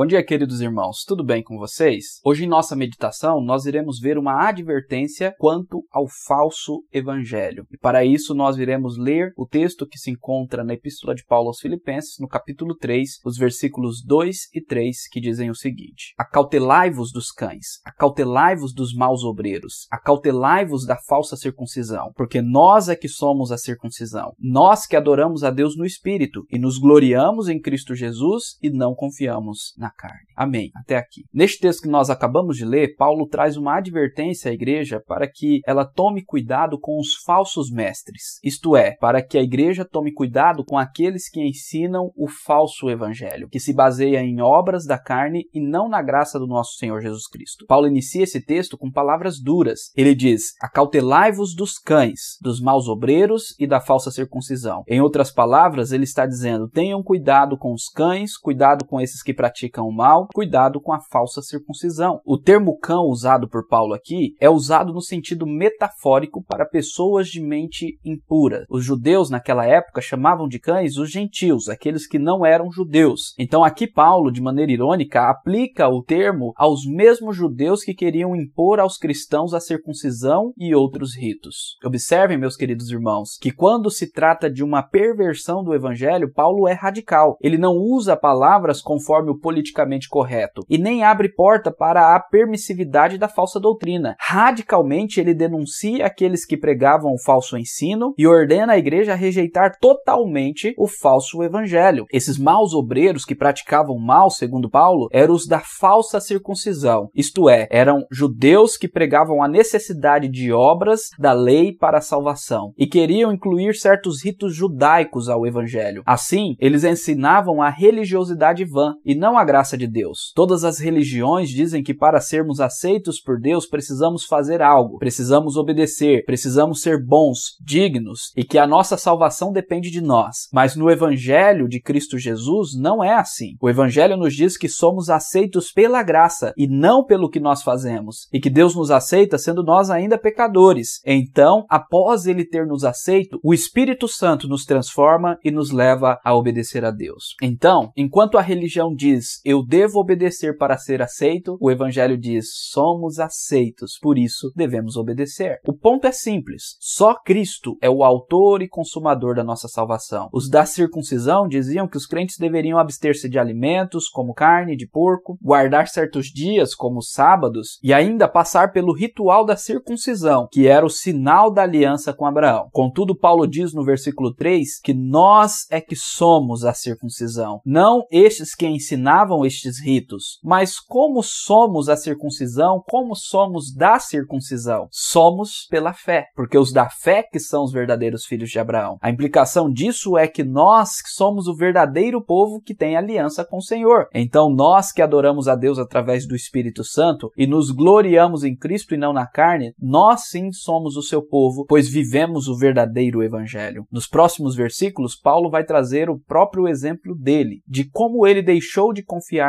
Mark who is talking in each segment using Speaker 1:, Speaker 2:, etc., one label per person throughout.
Speaker 1: Bom dia, queridos irmãos. Tudo bem com vocês? Hoje em nossa meditação nós iremos ver uma advertência quanto ao falso evangelho. E para isso nós iremos ler o texto que se encontra na Epístola de Paulo aos Filipenses, no capítulo 3, os versículos 2 e 3, que dizem o seguinte: Acautelai-vos dos cães, acautelai-vos dos maus obreiros, acautelai-vos da falsa circuncisão, porque nós é que somos a circuncisão. Nós que adoramos a Deus no espírito e nos gloriamos em Cristo Jesus e não confiamos na carne. Amém. Até aqui. Neste texto que nós acabamos de ler, Paulo traz uma advertência à igreja para que ela tome cuidado com os falsos mestres. Isto é, para que a igreja tome cuidado com aqueles que ensinam o falso evangelho, que se baseia em obras da carne e não na graça do nosso Senhor Jesus Cristo. Paulo inicia esse texto com palavras duras. Ele diz: Acautelai-vos dos cães, dos maus obreiros e da falsa circuncisão. Em outras palavras, ele está dizendo: tenham cuidado com os cães, cuidado com esses que praticam praticam o mal, cuidado com a falsa circuncisão. O termo cão usado por Paulo aqui é usado no sentido metafórico para pessoas de mente impura. Os judeus naquela época chamavam de cães os gentios, aqueles que não eram judeus. Então aqui Paulo, de maneira irônica, aplica o termo aos mesmos judeus que queriam impor aos cristãos a circuncisão e outros ritos. Observem, meus queridos irmãos, que quando se trata de uma perversão do evangelho, Paulo é radical. Ele não usa palavras conforme o politicamente correto e nem abre porta para a permissividade da falsa doutrina. Radicalmente, ele denuncia aqueles que pregavam o falso ensino e ordena a igreja a rejeitar totalmente o falso evangelho. Esses maus obreiros que praticavam mal, segundo Paulo, eram os da falsa circuncisão, isto é, eram judeus que pregavam a necessidade de obras da lei para a salvação e queriam incluir certos ritos judaicos ao evangelho. Assim, eles ensinavam a religiosidade vã e não a graça de Deus. Todas as religiões dizem que para sermos aceitos por Deus precisamos fazer algo, precisamos obedecer, precisamos ser bons, dignos e que a nossa salvação depende de nós. Mas no Evangelho de Cristo Jesus não é assim. O Evangelho nos diz que somos aceitos pela graça e não pelo que nós fazemos, e que Deus nos aceita sendo nós ainda pecadores. Então, após ele ter nos aceito, o Espírito Santo nos transforma e nos leva a obedecer a Deus. Então, enquanto a religião diz eu devo obedecer para ser aceito, o Evangelho diz somos aceitos, por isso devemos obedecer. O ponto é simples: só Cristo é o autor e consumador da nossa salvação. Os da circuncisão diziam que os crentes deveriam abster-se de alimentos como carne de porco, guardar certos dias como sábados e ainda passar pelo ritual da circuncisão, que era o sinal da aliança com Abraão. Contudo, Paulo diz no versículo 3 que nós é que somos a circuncisão, não estes que ensinaram ensinavam estes ritos. Mas como somos a circuncisão? Como somos da circuncisão? Somos pela fé, porque os da fé que são os verdadeiros filhos de Abraão. A implicação disso é que nós somos o verdadeiro povo que tem aliança com o Senhor. Então nós que adoramos a Deus através do Espírito Santo e nos gloriamos em Cristo e não na carne, nós sim somos o seu povo, pois vivemos o verdadeiro evangelho. Nos próximos versículos, Paulo vai trazer o próprio exemplo dele, de como ele deixou de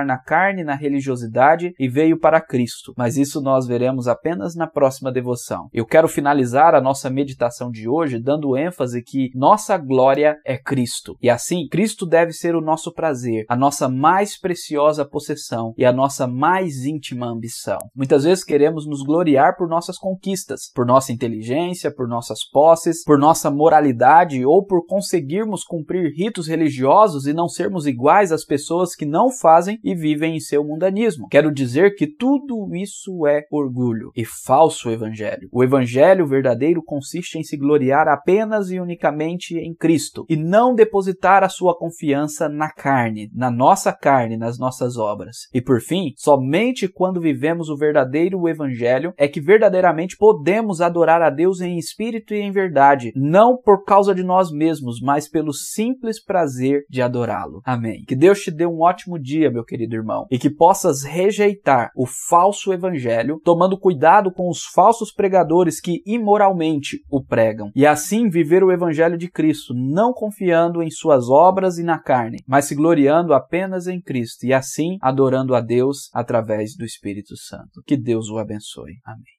Speaker 1: na carne, na religiosidade e veio para Cristo. Mas isso nós veremos apenas na próxima devoção. Eu quero finalizar a nossa meditação de hoje dando ênfase que nossa glória é Cristo. E assim, Cristo deve ser o nosso prazer, a nossa mais preciosa possessão e a nossa mais íntima ambição. Muitas vezes queremos nos gloriar por nossas conquistas, por nossa inteligência, por nossas posses, por nossa moralidade ou por conseguirmos cumprir ritos religiosos e não sermos iguais às pessoas que não fazem fazem e vivem em seu mundanismo. Quero dizer que tudo isso é orgulho e falso evangelho. O evangelho verdadeiro consiste em se gloriar apenas e unicamente em Cristo e não depositar a sua confiança na carne, na nossa carne, nas nossas obras. E por fim, somente quando vivemos o verdadeiro evangelho é que verdadeiramente podemos adorar a Deus em espírito e em verdade, não por causa de nós mesmos, mas pelo simples prazer de adorá-lo. Amém. Que Deus te dê um ótimo dia dia, meu querido irmão, e que possas rejeitar o falso evangelho, tomando cuidado com os falsos pregadores que imoralmente o pregam, e assim viver o evangelho de Cristo, não confiando em suas obras e na carne, mas se gloriando apenas em Cristo e assim adorando a Deus através do Espírito Santo. Que Deus o abençoe. Amém.